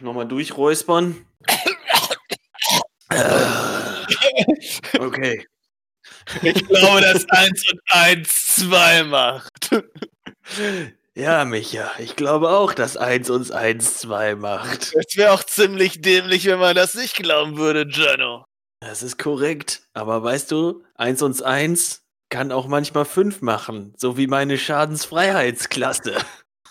nochmal durchräuspern. okay. Ich glaube, dass 1 und 1 2 macht. Ja, Micha, ich glaube auch, dass 1 uns 1 2 macht. Es wäre auch ziemlich dämlich, wenn man das nicht glauben würde, Jano. Das ist korrekt. Aber weißt du, 1 und 1 kann auch manchmal 5 machen, so wie meine Schadensfreiheitsklasse.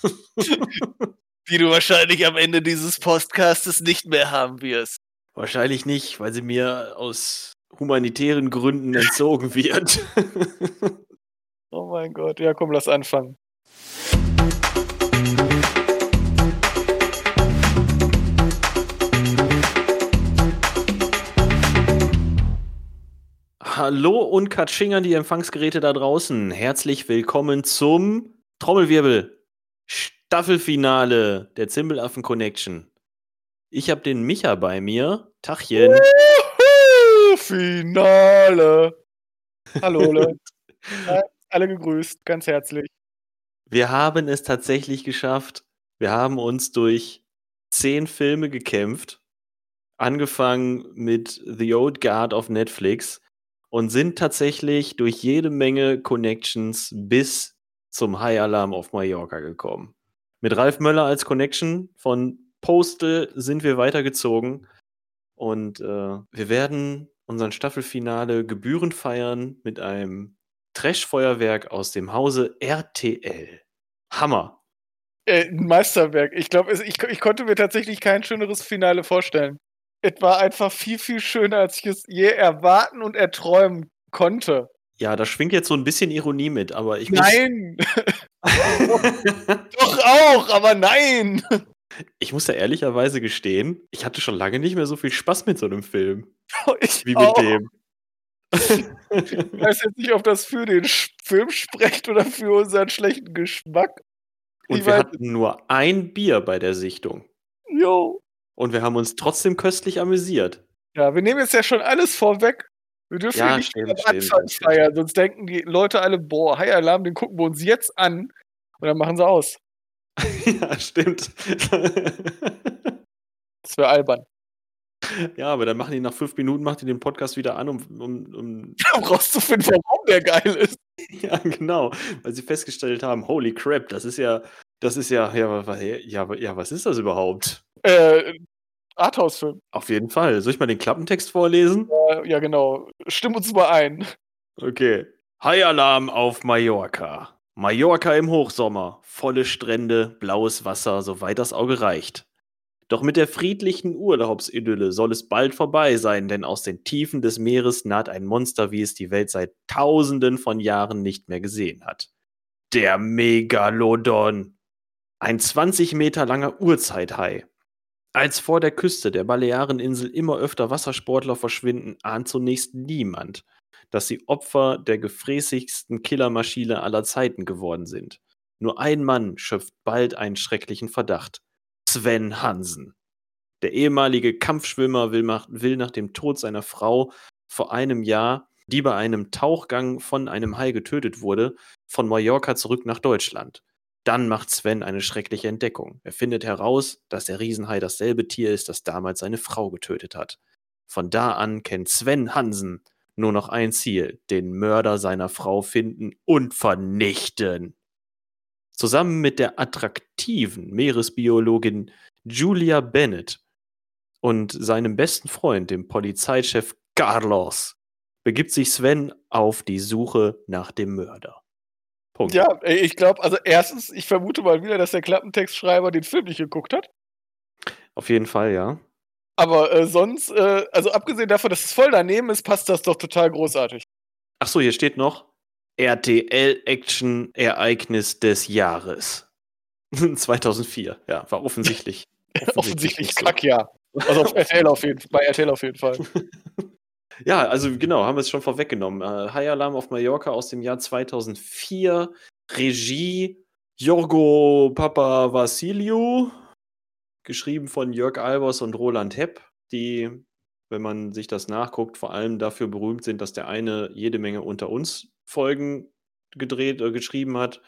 Die du wahrscheinlich am Ende dieses Podcastes nicht mehr haben wirst. Wahrscheinlich nicht, weil sie mir aus humanitären Gründen entzogen wird. oh mein Gott, ja komm, lass anfangen. Hallo und Katsching an die Empfangsgeräte da draußen. Herzlich willkommen zum Trommelwirbel Staffelfinale der Zimbelaffen Connection. Ich habe den Micha bei mir. Tachchen. Finale. Hallo Leute. Alle gegrüßt, ganz herzlich. Wir haben es tatsächlich geschafft. Wir haben uns durch zehn Filme gekämpft. Angefangen mit The Old Guard auf Netflix und sind tatsächlich durch jede Menge Connections bis zum High Alarm auf Mallorca gekommen. Mit Ralf Möller als Connection von Postal sind wir weitergezogen und äh, wir werden unseren Staffelfinale gebührend feiern mit einem Trash-Feuerwerk aus dem Hause RTL. Hammer. Äh, ein Meisterwerk. Ich glaube, ich, ich konnte mir tatsächlich kein schöneres Finale vorstellen. Es war einfach viel, viel schöner, als ich es je erwarten und erträumen konnte. Ja, da schwingt jetzt so ein bisschen Ironie mit, aber ich muss. Nein! Doch auch, aber nein! Ich muss ja ehrlicherweise gestehen, ich hatte schon lange nicht mehr so viel Spaß mit so einem Film. Ich wie mit auch. dem. ich weiß jetzt nicht, ob das für den Film spricht oder für unseren schlechten Geschmack. Und ich wir hatten nur ein Bier bei der Sichtung. Jo. Und wir haben uns trotzdem köstlich amüsiert. Ja, wir nehmen jetzt ja schon alles vorweg. Wir dürfen ja, nicht stimmt, am Anfang feiern, sonst denken die Leute alle, boah, High Alarm, den gucken wir uns jetzt an und dann machen sie aus. ja, stimmt. das wäre albern. Ja, aber dann machen die nach fünf Minuten, macht die den Podcast wieder an, um, um, um, um rauszufinden, warum der geil ist. Ja, genau. Weil sie festgestellt haben, holy crap, das ist ja, das ist ja, ja, ja, ja was ist das überhaupt? Äh, Arthouse-Film. Auf jeden Fall. Soll ich mal den Klappentext vorlesen? Ja, ja, genau. Stimm uns mal ein. Okay. High Alarm auf Mallorca. Mallorca im Hochsommer. Volle Strände, blaues Wasser, soweit das Auge reicht. Doch mit der friedlichen Urlaubsidylle soll es bald vorbei sein, denn aus den Tiefen des Meeres naht ein Monster, wie es die Welt seit Tausenden von Jahren nicht mehr gesehen hat. Der Megalodon. Ein 20 Meter langer Urzeithai. Als vor der Küste der Baleareninsel immer öfter Wassersportler verschwinden, ahnt zunächst niemand, dass sie Opfer der gefräßigsten Killermaschine aller Zeiten geworden sind. Nur ein Mann schöpft bald einen schrecklichen Verdacht. Sven Hansen. Der ehemalige Kampfschwimmer will, nach dem Tod seiner Frau vor einem Jahr, die bei einem Tauchgang von einem Hai getötet wurde, von Mallorca zurück nach Deutschland. Dann macht Sven eine schreckliche Entdeckung. Er findet heraus, dass der Riesenhai dasselbe Tier ist, das damals seine Frau getötet hat. Von da an kennt Sven Hansen nur noch ein Ziel, den Mörder seiner Frau finden und vernichten. Zusammen mit der attraktiven Meeresbiologin Julia Bennett und seinem besten Freund, dem Polizeichef Carlos, begibt sich Sven auf die Suche nach dem Mörder. Punkt. Ja, ich glaube, also erstens, ich vermute mal wieder, dass der Klappentextschreiber den Film nicht geguckt hat. Auf jeden Fall, ja. Aber äh, sonst, äh, also abgesehen davon, dass es voll daneben ist, passt das doch total großartig. Achso, hier steht noch RTL-Action-Ereignis des Jahres. 2004, ja, war offensichtlich. offensichtlich, offensichtlich Kack, ja. Also auf RTL auf jeden, bei RTL auf jeden Fall. Ja, also genau, haben wir es schon vorweggenommen. Äh, High Alarm auf Mallorca aus dem Jahr 2004. Regie Jorgo Papa Vassiliou. Geschrieben von Jörg Albers und Roland Hepp, die, wenn man sich das nachguckt, vor allem dafür berühmt sind, dass der eine jede Menge unter uns Folgen gedreht, äh, geschrieben hat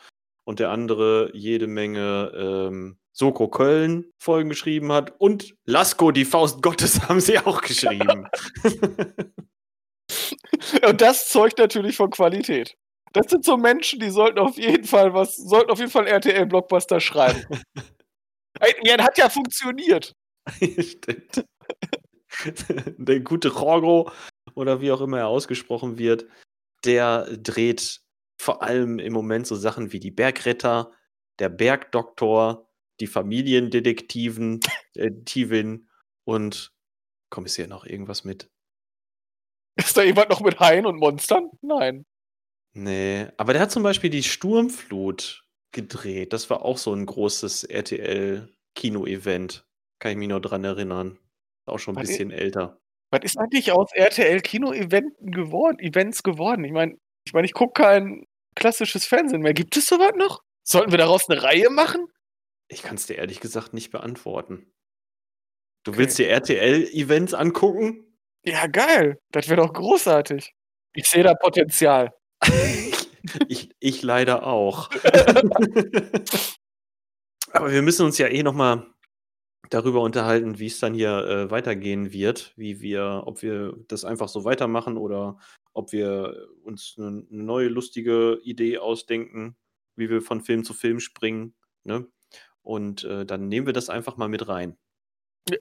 und der andere jede Menge ähm, Soko Köln Folgen geschrieben hat und Lasko, die Faust Gottes, haben sie auch geschrieben. und das zeugt natürlich von Qualität. Das sind so Menschen, die sollten auf jeden Fall was, sollten auf jeden Fall RTL-Blockbuster schreiben. ja, hat ja funktioniert. Stimmt. Der gute Jorgo oder wie auch immer er ausgesprochen wird, der dreht vor allem im Moment so Sachen wie die Bergretter, der Bergdoktor, die Familiendetektiven, äh, Tivin und komm, ist hier noch irgendwas mit? Ist da jemand noch mit Haien und Monstern? Nein. Nee, aber der hat zum Beispiel die Sturmflut gedreht. Das war auch so ein großes RTL-Kino-Event. Kann ich mich noch dran erinnern. Auch schon ein was bisschen ist, älter. Was ist eigentlich aus RTL-Kino-Eventen geworden, Events geworden? Ich meine, ich, mein, ich gucke kein klassisches Fernsehen mehr. Gibt es sowas noch? Sollten wir daraus eine Reihe machen? Ich kann es dir ehrlich gesagt nicht beantworten. Du okay. willst dir RTL-Events angucken? Ja, geil. Das wäre doch großartig. Ich sehe da Potenzial. ich, ich leider auch. Aber wir müssen uns ja eh nochmal darüber unterhalten, wie es dann hier äh, weitergehen wird, wie wir, ob wir das einfach so weitermachen oder ob wir uns eine, neue lustige Idee ausdenken, wie wir von Film zu Film springen. Ne? Und äh, dann nehmen wir das einfach mal mit rein.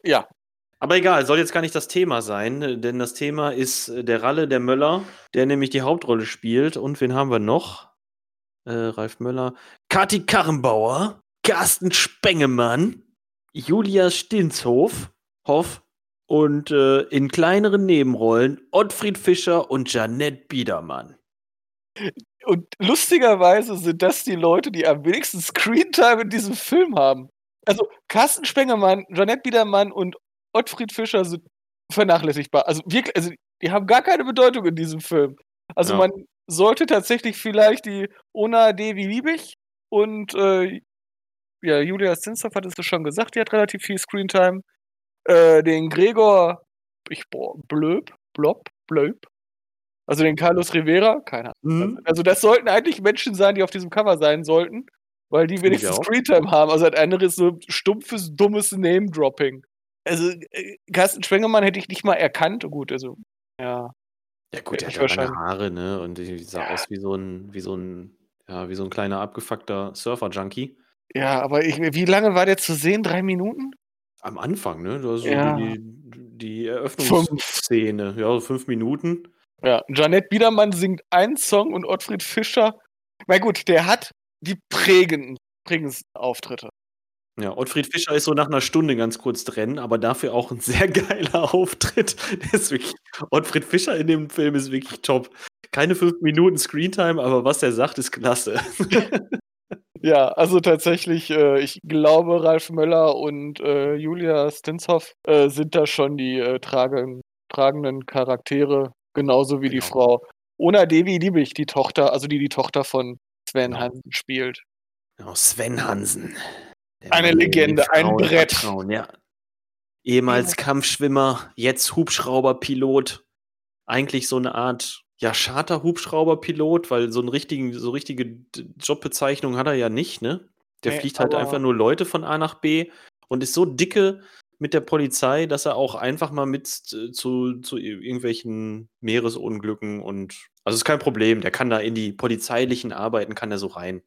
Ja, aber egal, soll jetzt gar nicht das Thema sein, denn das Thema ist äh, der Ralle, der Möller, der nämlich die Hauptrolle spielt. Und wen haben wir noch? Äh, Ralf Möller. Kati Karrenbauer, Carsten Spengemann, Julia Stinshof, Hoff und äh, in kleineren Nebenrollen Ottfried Fischer und Janette Biedermann. Und lustigerweise sind das die Leute, die am wenigsten Screentime in diesem Film haben. Also Carsten Spengemann, Janette Biedermann und Ottfried Fischer sind vernachlässigbar. Also wirklich, also die haben gar keine Bedeutung in diesem Film. Also ja. man sollte tatsächlich vielleicht die Ona Devi Liebig und äh, ja, Julia Zinsdorf hat es schon gesagt, die hat relativ viel Screentime. Äh, den Gregor, ich boah, Blöb, Blob, Blöb. Also den Carlos Rivera, keine Ahnung. Mhm. Also das sollten eigentlich Menschen sein, die auf diesem Cover sein sollten, weil die wenigstens Screentime haben. Also das andere ist so stumpfes, dummes Name-Dropping also äh, Carsten Schwengemann hätte ich nicht mal erkannt. Gut, also ja. Ja gut, der hat ja lange Haare, ne? Und die sah ja. aus wie so ein, wie so ein, ja, wie so ein kleiner abgefuckter Surfer-Junkie. Ja, aber ich, wie lange war der zu sehen? Drei Minuten? Am Anfang, ne? Also ja. die, die Eröffnungsszene, ja, so fünf Minuten. Ja, Janette Biedermann singt einen Song und Ottfried Fischer. Na gut, der hat die prägenden, prägendsten Auftritte. Ja, Ottfried Fischer ist so nach einer Stunde ganz kurz drin, aber dafür auch ein sehr geiler Auftritt. Wirklich, Ottfried Fischer in dem Film ist wirklich top. Keine fünf Minuten Screentime, aber was er sagt, ist klasse. ja, also tatsächlich, äh, ich glaube, Ralf Möller und äh, Julia Stinshoff äh, sind da schon die äh, tragen, tragenden Charaktere, genauso wie genau. die Frau Ona Devi Liebig, die Tochter, also die die Tochter von Sven genau. Hansen spielt. Genau, Sven Hansen. Eine Legende, ein Brett. Vertrauen, ja. Ehemals Kampfschwimmer, jetzt Hubschrauberpilot. Eigentlich so eine Art ja, Charter-Hubschrauberpilot, weil so, einen richtigen, so richtige Jobbezeichnung hat er ja nicht, ne? Der nee, fliegt halt einfach nur Leute von A nach B und ist so dicke mit der Polizei, dass er auch einfach mal mit zu, zu irgendwelchen Meeresunglücken und also ist kein Problem, der kann da in die polizeilichen Arbeiten kann er so rein.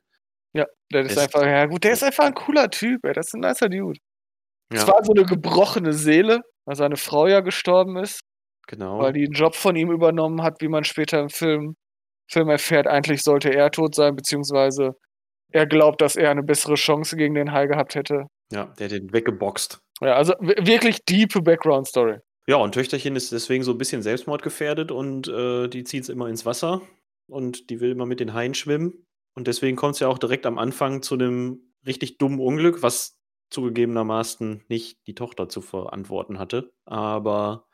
Ja, der ist, ist einfach, ja gut, der ist einfach ein cooler Typ, ey. Das ist ein nicer Dude. Ja. Es war so eine gebrochene Seele, weil seine Frau ja gestorben ist. Genau. Weil die einen Job von ihm übernommen hat, wie man später im Film, Film erfährt. Eigentlich sollte er tot sein, beziehungsweise er glaubt, dass er eine bessere Chance gegen den Hai gehabt hätte. Ja, der hat den weggeboxt. Ja, also wirklich diepe Background-Story. Ja, und Töchterchen ist deswegen so ein bisschen selbstmordgefährdet und äh, die zieht es immer ins Wasser und die will immer mit den Haien schwimmen. Und deswegen kommt es ja auch direkt am Anfang zu einem richtig dummen Unglück, was zugegebenermaßen nicht die Tochter zu verantworten hatte. Aber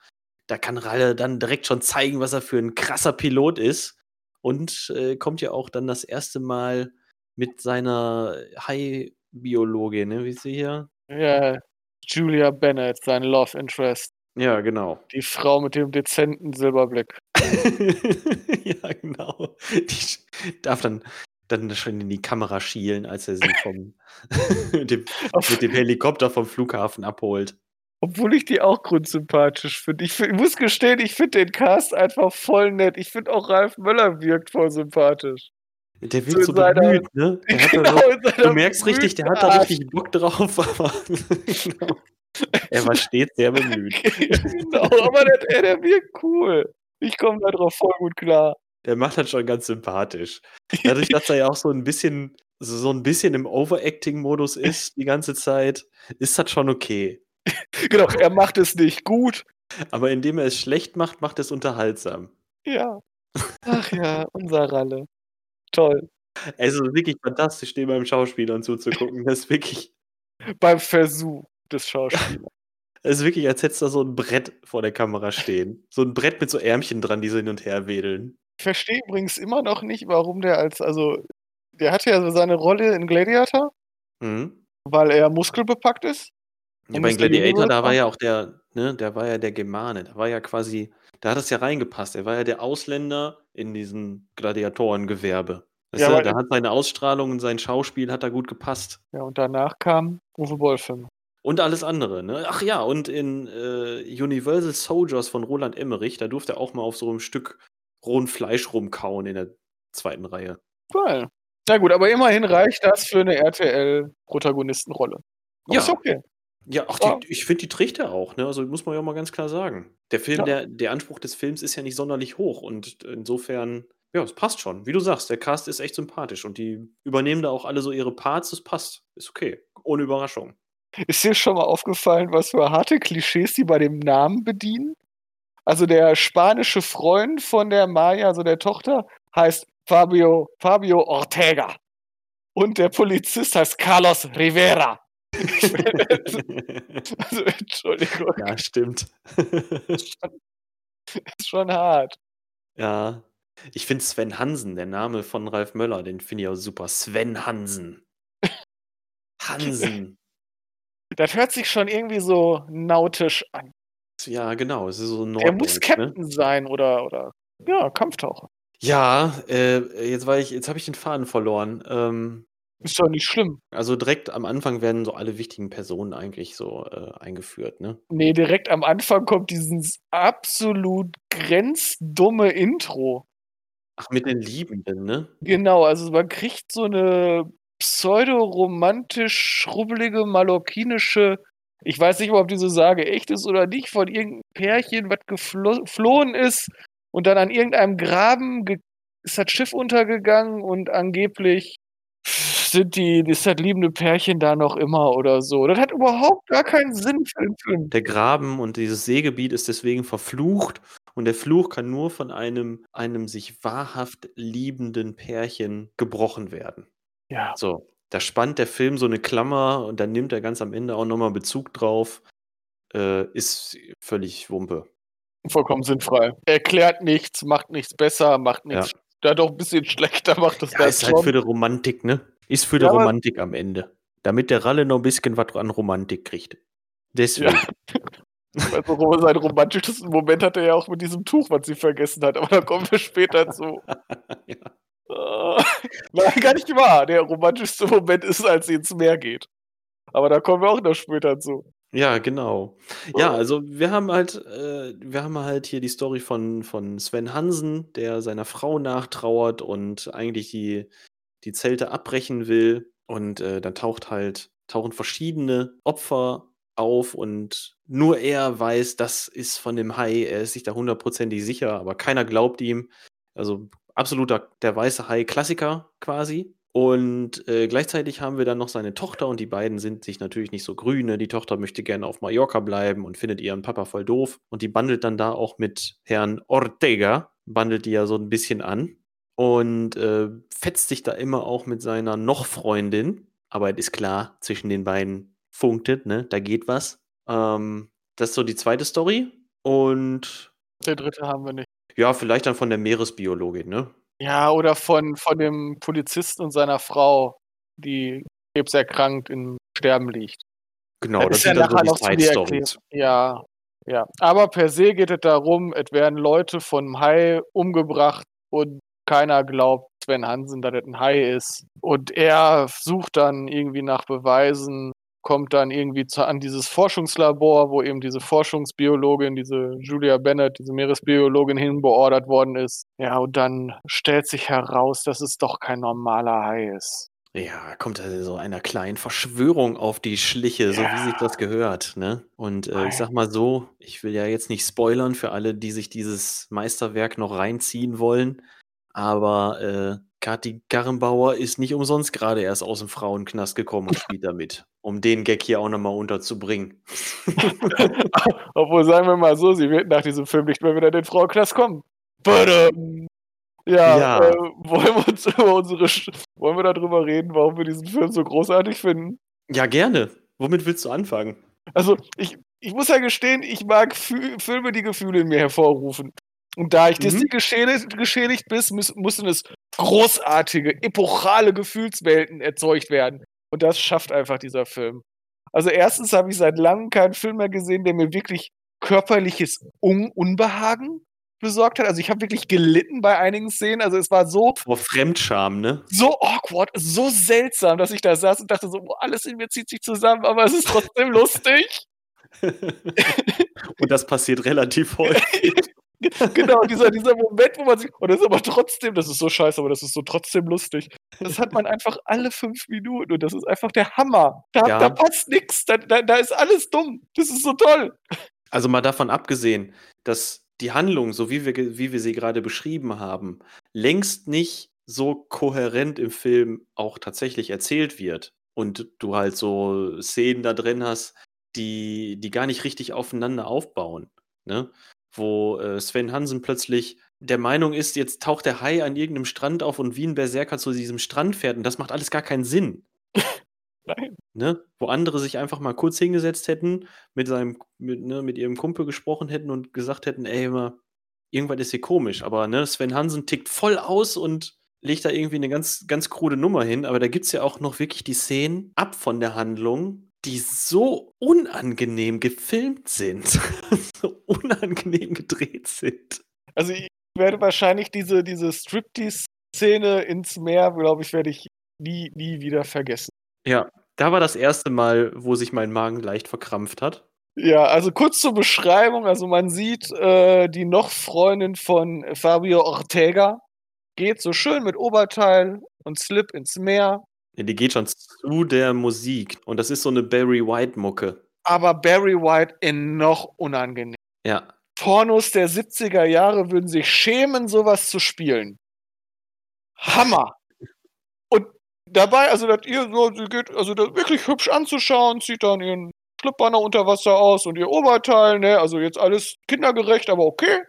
da kann Ralle dann direkt schon zeigen, was er für ein krasser Pilot ist. Und äh, kommt ja auch dann das erste Mal mit seiner Hai-Biologin, ne? Wie ist sie hier? Ja, Julia Bennett, sein Love Interest. Ja, genau. Die Frau mit dem dezenten Silberblick. ja, genau. Die darf dann dann schon in die Kamera schielen, als er sie vom mit, dem, mit dem Helikopter vom Flughafen abholt. Obwohl ich die auch grundsympathisch finde. Ich, find, ich muss gestehen, ich finde den Cast einfach voll nett. Ich finde auch Ralf Möller wirkt voll sympathisch. Der wirkt so, so bemüht, ne? Genau, so, du merkst richtig, der hat da richtig Bock drauf, aber genau. er war stets sehr bemüht. genau, aber der, der wirkt cool. Ich komme da drauf voll gut klar. Der macht das schon ganz sympathisch. Dadurch, dass er ja auch so ein bisschen, so ein bisschen im Overacting-Modus ist die ganze Zeit, ist das schon okay. Genau, er macht es nicht gut. Aber indem er es schlecht macht, macht er es unterhaltsam. Ja. Ach ja, unser Ralle. Toll. Es ist wirklich fantastisch, dem beim Schauspielern zuzugucken. Das ist wirklich. Beim Versuch des Schauspielers. Es ist wirklich, als hättest du da so ein Brett vor der Kamera stehen. So ein Brett mit so Ärmchen dran, die so hin und her wedeln. Ich verstehe übrigens immer noch nicht, warum der als, also, der hatte ja so seine Rolle in Gladiator, mhm. weil er muskelbepackt ist. Ja, bei Gladiator, da war ja auch der, ne, der war ja der Germane, da war ja quasi, da hat es ja reingepasst. Er war ja der Ausländer in diesem Gladiatorengewerbe. Ja, du, da hat seine Ausstrahlung und sein Schauspiel hat da gut gepasst. Ja, und danach kam Uwe Wolfim. Und alles andere, ne? Ach ja, und in äh, Universal Soldiers von Roland Emmerich, da durfte er auch mal auf so einem Stück rohen Fleisch rumkauen in der zweiten Reihe. Cool. Na gut, aber immerhin reicht das für eine RTL-Protagonistenrolle. Ja. Ist okay. Ja, ach, die, ich finde, die trägt er auch, ne? Also muss man ja mal ganz klar sagen. Der Film, ja. der, der Anspruch des Films ist ja nicht sonderlich hoch und insofern, ja, es passt schon. Wie du sagst, der Cast ist echt sympathisch und die übernehmen da auch alle so ihre Parts, das passt. Ist okay. Ohne Überraschung. Ist dir schon mal aufgefallen, was für harte Klischees die bei dem Namen bedienen? Also der spanische Freund von der Maya, also der Tochter, heißt Fabio, Fabio Ortega. Und der Polizist heißt Carlos Rivera. also, Entschuldigung. Ja, stimmt. ist, schon, ist schon hart. Ja. Ich finde Sven Hansen, der Name von Ralf Möller, den finde ich auch super. Sven Hansen. Hansen. Das hört sich schon irgendwie so nautisch an. Ja, genau. Es ist so Er muss ne? Captain ne? sein oder, oder ja, Kampftaucher. Ja, äh, jetzt ich, jetzt habe ich den Faden verloren. Ähm, ist doch nicht schlimm. Also direkt am Anfang werden so alle wichtigen Personen eigentlich so äh, eingeführt, ne? Nee, direkt am Anfang kommt dieses absolut grenzdumme Intro. Ach, mit den Liebenden, ne? Genau, also man kriegt so eine pseudo-romantisch schrubbelige, mallorquinische, ich weiß nicht mal, ob diese Sage echt ist oder nicht, von irgendeinem Pärchen, was geflohen ist und dann an irgendeinem Graben ist das Schiff untergegangen und angeblich sind die, ist das liebende Pärchen da noch immer oder so. Das hat überhaupt gar keinen Sinn für den Film. Der Graben und dieses Seegebiet ist deswegen verflucht und der Fluch kann nur von einem, einem sich wahrhaft liebenden Pärchen gebrochen werden. Ja. So, da spannt der Film so eine Klammer und dann nimmt er ganz am Ende auch nochmal Bezug drauf. Äh, ist völlig Wumpe. Vollkommen sinnfrei. Erklärt nichts, macht nichts besser, macht nichts. Ja. Da doch ein bisschen schlechter macht das ja, ist halt für die Romantik, ne? Ist für die ja, Romantik am Ende. Damit der Ralle noch ein bisschen was an Romantik kriegt. Deswegen. Ja. Also seinen romantischsten Moment hat er ja auch mit diesem Tuch, was sie vergessen hat, aber da kommen wir später zu. ja. Uh, nein, gar nicht wahr. Der romantischste Moment ist, als sie ins Meer geht. Aber da kommen wir auch noch später zu. Ja, genau. Ja, also wir haben halt, äh, wir haben halt hier die Story von, von Sven Hansen, der seiner Frau nachtrauert und eigentlich die, die Zelte abbrechen will. Und äh, dann taucht halt, tauchen verschiedene Opfer auf und nur er weiß, das ist von dem Hai. Er ist sich da hundertprozentig sicher, aber keiner glaubt ihm. Also absoluter der weiße Hai-Klassiker quasi. Und äh, gleichzeitig haben wir dann noch seine Tochter und die beiden sind sich natürlich nicht so grüne. Die Tochter möchte gerne auf Mallorca bleiben und findet ihren Papa voll doof. Und die bandelt dann da auch mit Herrn Ortega, bandelt die ja so ein bisschen an und äh, fetzt sich da immer auch mit seiner Noch-Freundin. Aber es ist klar, zwischen den beiden funktet, ne? Da geht was. Ähm, das ist so die zweite Story. Und. Der dritte haben wir nicht. Ja, vielleicht dann von der Meeresbiologin, ne? Ja, oder von, von dem Polizisten und seiner Frau, die krebserkrankt im Sterben liegt. Genau, das, das sind ja dann so die Side-Stories. Ja, ja. Aber per se geht es darum, es werden Leute von Hai umgebracht und keiner glaubt Sven Hansen, dass das ein Hai ist. Und er sucht dann irgendwie nach Beweisen, kommt dann irgendwie zu, an dieses Forschungslabor, wo eben diese Forschungsbiologin, diese Julia Bennett, diese Meeresbiologin hinbeordert worden ist. Ja, und dann stellt sich heraus, dass es doch kein normaler Hai ist. Ja, kommt also so einer kleinen Verschwörung auf die Schliche, so wie sich das gehört, ne? Und äh, ich sag mal so, ich will ja jetzt nicht spoilern für alle, die sich dieses Meisterwerk noch reinziehen wollen, aber äh, Kati Garrenbauer ist nicht umsonst gerade erst aus dem Frauenknast gekommen und spielt damit, um den Gag hier auch nochmal unterzubringen. Obwohl, sagen wir mal so, sie wird nach diesem Film nicht mehr wieder in den Frauenknast kommen. Badum. Ja, Ja. Äh, wollen wir uns über unsere Sch wollen wir darüber reden, warum wir diesen Film so großartig finden? Ja, gerne. Womit willst du anfangen? Also, ich, ich muss ja gestehen, ich mag Fü Filme, die Gefühle in mir hervorrufen. Und da ich Mhm. Disney geschädigt, geschädigt bin, müß, mussten es großartige, epochale Gefühlswelten erzeugt werden. Und das schafft einfach dieser Film. Also erstens habe ich seit langem keinen Film mehr gesehen, der mir wirklich körperliches Un Unbehagen besorgt hat. Also ich habe wirklich gelitten bei einigen Szenen. Also es war so Vor Fremdscham, ne? so awkward, so seltsam, dass ich da saß und dachte so, boah, alles in mir zieht sich zusammen, aber es ist trotzdem lustig. Und das passiert relativ häufig. genau, dieser, dieser Moment, wo man sich, und das ist aber trotzdem, das ist so scheiße, aber das ist so trotzdem lustig. Das hat man einfach alle fünf Minuten und das ist einfach der Hammer. Da, Ja. da passt nichts, da, da, da ist alles dumm. Das ist so toll. Also mal davon abgesehen, dass die Handlung, so wie wir, wie wir sie gerade beschrieben haben, längst nicht so kohärent im Film auch tatsächlich erzählt wird. Und du halt so Szenen da drin hast, die, die gar nicht richtig aufeinander aufbauen. Ne? Wo äh, Sven Hansen plötzlich der Meinung ist, jetzt taucht der Hai an irgendeinem Strand auf und wie ein Berserker zu diesem Strand fährt. Und das macht alles gar keinen Sinn. Nein. Ne? Wo andere sich einfach mal kurz hingesetzt hätten, mit seinem, mit, ne, mit ihrem Kumpel gesprochen hätten und gesagt hätten, ey, immer, irgendwas ist hier komisch. Aber ne, Sven Hansen tickt voll aus und legt da irgendwie eine ganz, ganz krude Nummer hin. Aber da gibt es ja auch noch wirklich die Szenen ab von der Handlung, die so unangenehm gefilmt sind, so unangenehm gedreht sind. Also ich werde wahrscheinlich diese, diese Striptease-Szene ins Meer, glaube ich, werde ich nie, nie wieder vergessen. Ja, da war das erste Mal, wo sich mein Magen leicht verkrampft hat. Ja, also kurz zur Beschreibung. Also man sieht, äh, die noch Freundin von Fabio Ortega geht so schön mit Oberteil und Slip ins Meer. Ja, die geht schon zu der Musik. Und das ist so eine Barry White-Mucke. Aber Barry White in noch unangenehm. Ja. Pornos der 70er Jahre würden sich schämen, sowas zu spielen. Hammer! Und dabei, also das ihr so, sie geht, also das wirklich hübsch anzuschauen, zieht dann ihren Schlippanner unter Wasser aus und ihr Oberteil, ne? Also jetzt alles kindergerecht, aber okay.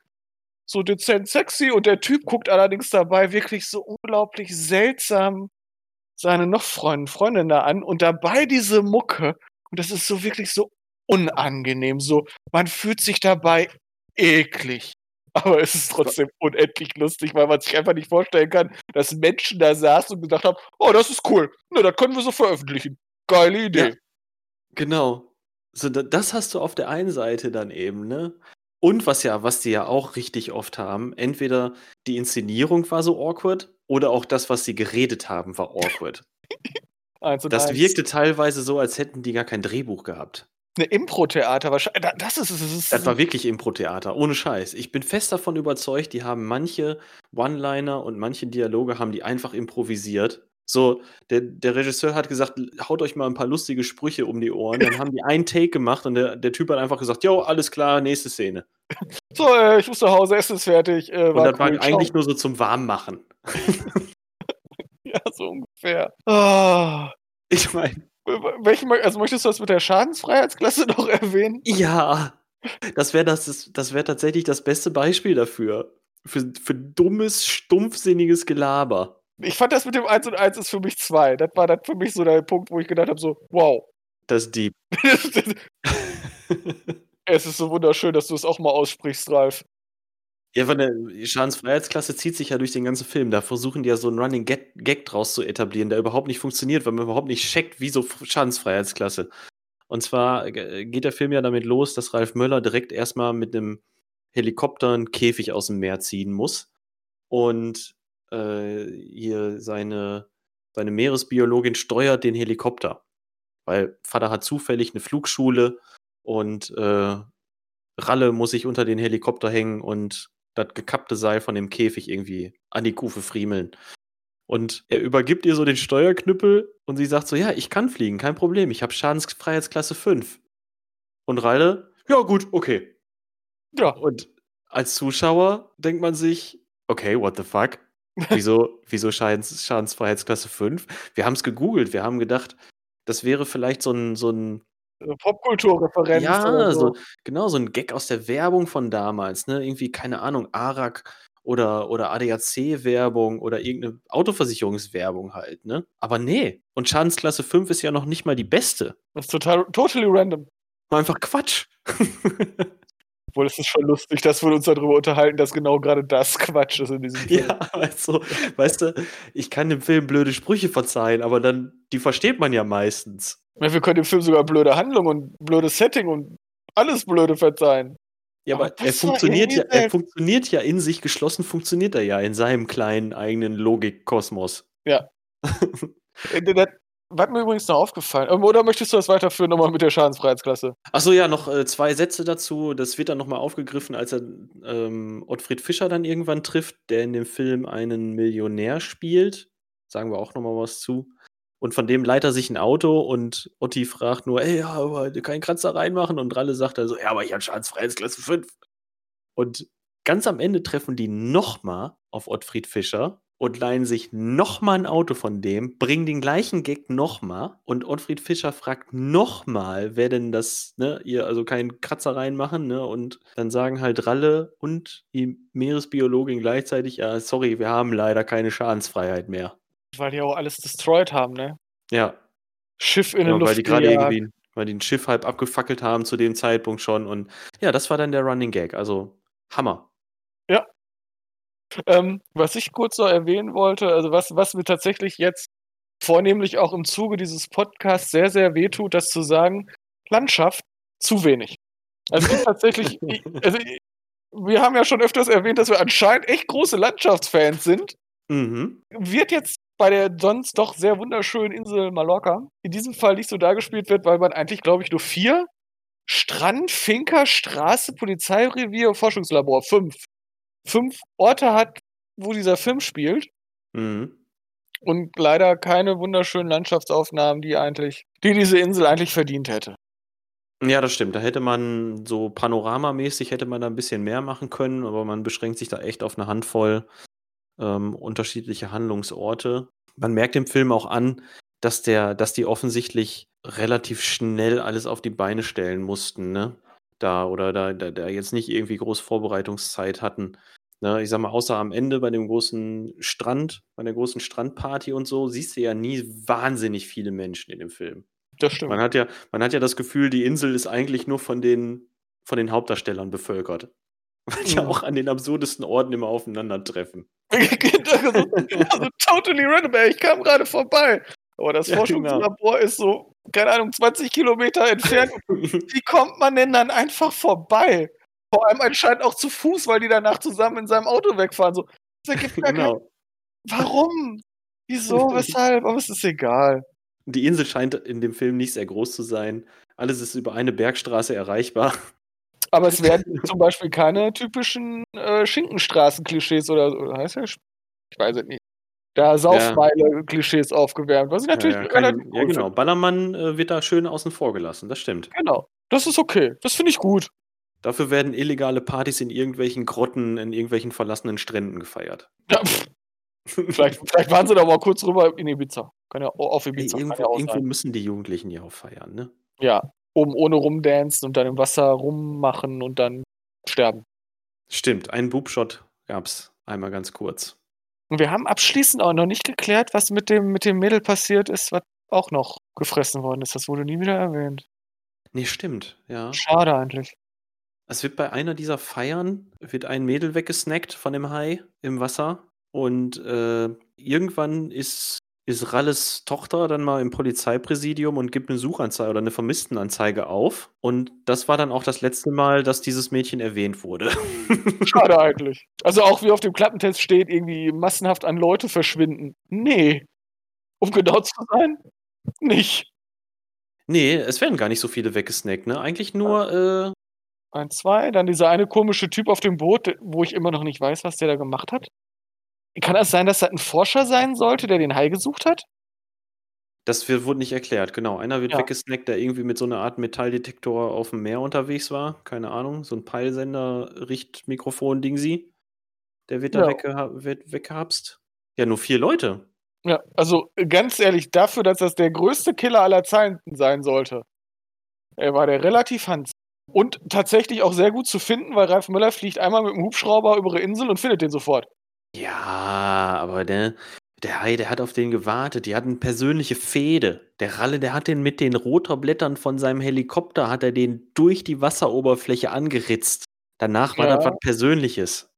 So dezent sexy und der Typ guckt allerdings dabei wirklich so unglaublich seltsam seine noch Freundin, Freundin da an und dabei diese Mucke und das ist so wirklich so unangenehm, so man fühlt sich dabei eklig. Aber es ist trotzdem unendlich lustig, weil man sich einfach nicht vorstellen kann, dass Menschen da saßen und gedacht haben, oh, das ist cool, ne, das können wir so veröffentlichen. Geile Idee. Ja. Genau. So, da- das hast du auf der einen Seite dann eben, ne? Und was ja, was die ja auch richtig oft haben, entweder die Inszenierung war so awkward oder auch das, was sie geredet haben, war awkward. Das eins. wirkte teilweise so, als hätten die gar kein Drehbuch gehabt. Eine Impro-Theater wahrscheinlich. da- Das ist es. Das ist Das war wirklich Impro-Theater, ohne Scheiß. Ich bin fest davon überzeugt, die haben manche One-Liner und manche Dialoge haben die einfach improvisiert. So, der, der Regisseur hat gesagt, haut euch mal ein paar lustige Sprüche um die Ohren. Dann haben die einen Take gemacht und der, der Typ hat einfach gesagt, jo, alles klar, nächste Szene. so, äh, ich muss nach Hause, Essen ist fertig. Äh, Und war das war cool, ciao. eigentlich nur so zum Warmmachen. Ja, so ungefähr. Ah. Ich meine, Welchen, mö- also möchtest du das mit der Schadensfreiheitsklasse noch erwähnen? ja, das wäre das, das wär tatsächlich das beste Beispiel dafür. Für, für dummes, stumpfsinniges Gelaber. Ich fand das mit dem 1 und 1 ist für mich 2. Das war dann für mich so der Punkt, wo ich gedacht habe, so, wow. Das ist deep. es ist so wunderschön, dass du es auch mal aussprichst, Ralf. Ja, von der Schadensfreiheitsklasse zieht sich ja durch den ganzen Film. Da versuchen die ja so einen Running Gag, draus zu etablieren, der überhaupt nicht funktioniert, weil man überhaupt nicht checkt, wieso Schadensfreiheitsklasse. Und zwar äh, geht der Film ja damit los, dass Ralf Möller direkt erstmal mit einem Helikopter einen Käfig aus dem Meer ziehen muss. Und äh, hier seine, seine Meeresbiologin steuert den Helikopter. Weil Vater hat zufällig eine Flugschule und äh, Ralle muss sich unter den Helikopter hängen und das gekappte Seil von dem Käfig irgendwie an die Kufe friemeln. Und er übergibt ihr so den Steuerknüppel und sie sagt so: Ja, ich kann fliegen, kein Problem. Ich habe Schadensfreiheitsklasse 5. Und Ralle: Ja, gut, okay. Ja. Und als Zuschauer denkt man sich: Okay, what the fuck? Wieso, wieso Schadens, Schadensfreiheitsklasse 5? Wir haben es gegoogelt, wir haben gedacht, das wäre vielleicht so ein, so ein Popkulturreferenz. ja, so, genau, so ein Gag aus der Werbung von damals, ne? Irgendwie, keine Ahnung, Arak oder, oder ADAC-Werbung oder irgendeine Autoversicherungswerbung halt, ne? Aber nee. Und Schadensklasse 5 ist ja noch nicht mal die beste. Das ist total, totally random. Einfach Quatsch. Obwohl, es ist schon lustig, dass wir uns darüber unterhalten, dass genau gerade das Quatsch ist in diesem Film. ja, also, weißt du, ich kann dem Film blöde Sprüche verzeihen, aber dann, die versteht man ja meistens. Ja, wir können dem Film sogar blöde Handlung und blödes Setting und alles blöde verzeihen. Ja, aber, Aber er funktioniert ja, irgendwie er funktioniert ja in sich geschlossen, funktioniert er ja in seinem kleinen eigenen Logikkosmos. Äh, das- war mir übrigens noch aufgefallen. Ähm, Oder möchtest du das weiterführen nochmal mit der Schadensfreiheitsklasse? Achso, ja, noch äh, zwei Sätze dazu. Das wird dann nochmal aufgegriffen, als er ähm, Ottfried Fischer dann irgendwann trifft, der in dem Film einen Millionär spielt. Sagen wir auch nochmal was zu. Und von dem leiht er sich ein Auto und Otti fragt nur, ey, ja, aber keinen Kratzer reinmachen. Und Ralle sagt dann so, ja, aber ich habe Schadensfreiheitsklasse 5. Und ganz am Ende treffen die nochmal auf Ottfried Fischer und leihen sich nochmal ein Auto von dem, bringen den gleichen Gag nochmal und Ottfried Fischer fragt nochmal, wer denn das, ne, ihr also keinen Kratzer reinmachen, ne, und dann sagen halt Ralle und die Meeresbiologin gleichzeitig, ja, sorry, wir haben leider keine Schadensfreiheit mehr. Weil die auch alles destroyed haben, ne? Ja, Schiff in ja der weil die Luft gerade irgendwie, weil die ein Schiff halb abgefackelt haben zu dem Zeitpunkt schon und ja, das war dann der Running Gag, also Hammer. Ähm, was ich kurz noch erwähnen wollte, also was, was mir tatsächlich jetzt vornehmlich auch im Zuge dieses Podcasts sehr, sehr wehtut, das zu sagen, Landschaft zu wenig. Also ich tatsächlich, ich, also wir haben ja schon öfters erwähnt, dass wir anscheinend echt große Landschaftsfans sind. Mhm. Wird jetzt bei der sonst doch sehr wunderschönen Insel Mallorca in diesem Fall nicht so dargespielt wird, weil man eigentlich, glaube ich, nur vier Strand, Finker, Straße, Polizeirevier, Forschungslabor, fünf. Fünf Orte hat, wo dieser Film spielt Mhm. und leider keine wunderschönen Landschaftsaufnahmen, die eigentlich, die diese Insel eigentlich verdient hätte. Ja, das stimmt. Da hätte man so panoramamäßig hätte man da ein bisschen mehr machen können, aber man beschränkt sich da echt auf eine Handvoll ähm, unterschiedliche Handlungsorte. Man merkt im Film auch an, dass der, dass die offensichtlich relativ schnell alles auf die Beine stellen mussten, ne? Da oder da, da, da jetzt nicht irgendwie groß Vorbereitungszeit hatten. Ne? Ich sag mal, außer am Ende bei dem großen Strand, bei der großen Strandparty und so, siehst du ja nie wahnsinnig viele Menschen in dem Film. Das stimmt. Man hat ja, man hat ja das Gefühl, die Insel ist eigentlich nur von den, von den Hauptdarstellern bevölkert. Weil die Mhm. auch an den absurdesten Orten immer aufeinandertreffen. also, also totally random, ey. Ich kam gerade vorbei. Aber das Ja, Forschungslabor ist so, keine Ahnung, 20 Kilometer entfernt. Wie kommt man denn dann einfach vorbei? Vor allem anscheinend auch zu Fuß, weil die danach zusammen in seinem Auto wegfahren. So, das ergibt gar genau. Warum? Wieso? Weshalb? Aber es ist egal. Die Insel scheint in dem Film nicht sehr groß zu sein. Alles ist über eine Bergstraße erreichbar. Aber es werden zum Beispiel keine typischen äh, Schinkenstraßen-Klischees oder, oder heißt das? Ich weiß es nicht. Da Saufmeile-Klischees aufgewärmt, was ich natürlich ja, ja, kein, ja genau. Ballermann äh, wird da schön außen vor gelassen, das stimmt. finde. Genau. Das ist okay. Das finde ich gut. Dafür werden illegale Partys in irgendwelchen Grotten, in irgendwelchen verlassenen Stränden gefeiert. Ja, vielleicht, vielleicht waren sie da mal kurz rüber in Ibiza. Kann ja auch auf Ibiza. ja, irgendwo, auch irgendwo müssen die Jugendlichen ja auch feiern, ne? ja, oben ohne rumdancen und dann im Wasser rummachen und dann sterben. Stimmt, einen Boobshot gab's einmal ganz kurz. Und wir haben abschließend auch noch nicht geklärt, was mit dem, mit dem Mädel passiert ist, was auch noch gefressen worden ist. Das wurde nie wieder erwähnt. Nee, stimmt, ja. Schade eigentlich. Es wird bei einer dieser Feiern, wird ein Mädel weggesnackt von dem Hai im Wasser und äh, irgendwann ist, ist Ralles Tochter dann mal im Polizeipräsidium und gibt eine Suchanzeige oder eine Vermisstenanzeige auf. Und das war dann auch das letzte Mal, dass dieses Mädchen erwähnt wurde. Schade eigentlich. Also auch wie auf dem Klappentest steht, irgendwie massenhaft an Leute verschwinden. Nee. Um genau zu sein, nicht. Nee, es werden gar nicht so viele weggesnackt, ne? Eigentlich nur, äh, Ein, zwei, dann dieser eine komische Typ auf dem Boot, wo ich immer noch nicht weiß, was der da gemacht hat. Kann das sein, dass das ein Forscher sein sollte, der den Hai gesucht hat? Das wird, wurde nicht erklärt, genau. Einer wird Ja. weggesnackt, der irgendwie mit so einer Art Metalldetektor auf dem Meer unterwegs war. Keine Ahnung, so ein Peilsender, Richtmikrofon-Dingsi. Der wird da Ja. weggeha wird weggehapst. Ja, nur vier Leute. Ja, also ganz ehrlich, dafür, dass das der größte Killer aller Zeiten sein sollte, er war der relativ Hans. Und tatsächlich auch sehr gut zu finden, weil Ralf Möller fliegt einmal mit dem Hubschrauber über eine Insel und findet den sofort. Ja, aber der, der Hai, der hat auf den gewartet. Die hatten persönliche Fehde. Der Ralle, der hat den mit den Rotorblättern von seinem Helikopter, hat er den durch die Wasseroberfläche angeritzt. Danach war Ja. das was Persönliches.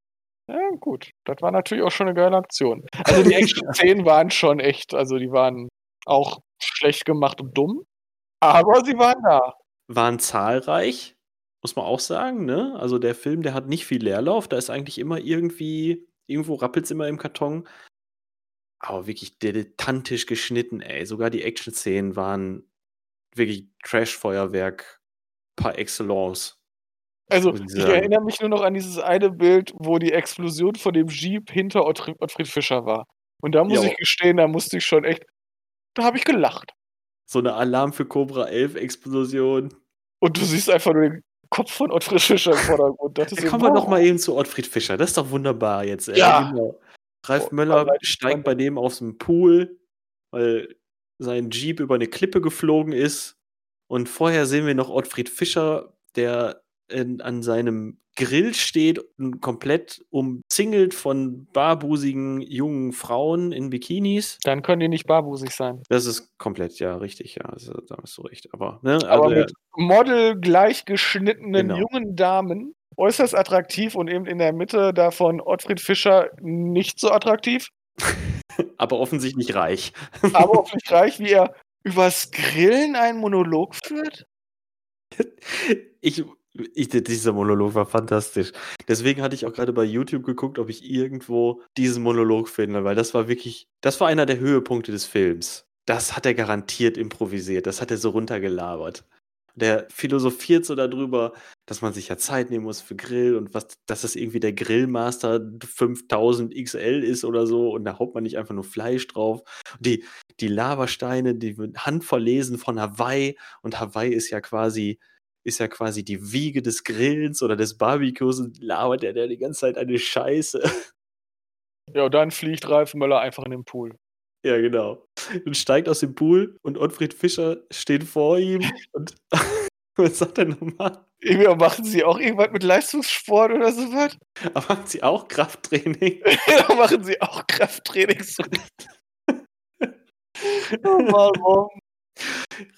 Ja, gut. Das war natürlich auch schon eine geile Aktion. Also die Action-Szenen waren schon echt, also die waren auch schlecht gemacht und dumm. Aber sie waren da. Waren zahlreich, muss man auch sagen, ne? Also der Film, der hat nicht viel Leerlauf. Da ist eigentlich immer irgendwie, irgendwo rappelt's immer im Karton. Aber wirklich dilettantisch geschnitten, ey. Sogar die Action-Szenen waren wirklich Trash-Feuerwerk par excellence. Also ich erinnere mich nur noch an dieses eine Bild, wo die Explosion von dem Jeep hinter Ottfried, Ottfried Fischer war. Und da muss Jo. ich gestehen, da musste ich schon echt, da habe ich gelacht. So eine Alarm für Cobra 11 Explosion. Und du siehst einfach nur den Kopf von Ottfried Fischer im Vordergrund. Das ist kommen wir wow. mal eben zu Ottfried Fischer. Das ist doch wunderbar jetzt. ey. Ja. Genau. Ralf Oh, Möller steigt bei dem aus dem Pool, weil sein Jeep über eine Klippe geflogen ist. Und vorher sehen wir noch Ottfried Fischer, der in, an seinem Grill steht und komplett umzingelt von barbusigen jungen Frauen in Bikinis. Dann können die nicht barbusig sein. Das ist komplett, ja, richtig, ja. Also, da hast du recht. Aber, ne, Aber also, mit Model gleich geschnittenen Genau. jungen Damen. Äußerst attraktiv und eben in der Mitte davon Ottfried Fischer nicht so attraktiv. aber offensichtlich reich. Aber offensichtlich reich, wie er übers Grillen einen Monolog führt. Ich, ich, dieser Monolog war fantastisch. Deswegen hatte ich auch gerade bei YouTube geguckt, ob ich irgendwo diesen Monolog finde, weil das war wirklich, das war einer der Höhepunkte des Films. Das hat er garantiert improvisiert, das hat er so runtergelabert. Der philosophiert so darüber, dass man sich ja Zeit nehmen muss für Grill und was, dass das irgendwie der Grillmaster 5000 XL ist oder so und da haut man nicht einfach nur Fleisch drauf. Die, die Lavasteine, die handverlesen von Hawaii und Hawaii ist ja quasi ist ja quasi die Wiege des Grillens oder des Barbecues und labert er da die ganze Zeit eine Scheiße. Ja, und dann fliegt Ralf Möller einfach in den Pool. ja, genau. Und steigt aus dem Pool und Ottfried Fischer steht vor ihm und was sagt er nochmal? Irgendwie machen sie auch irgendwas mit Leistungssport oder sowas? Aber haben sie auch Krafttraining? da machen sie auch Krafttrainings. oh, warum?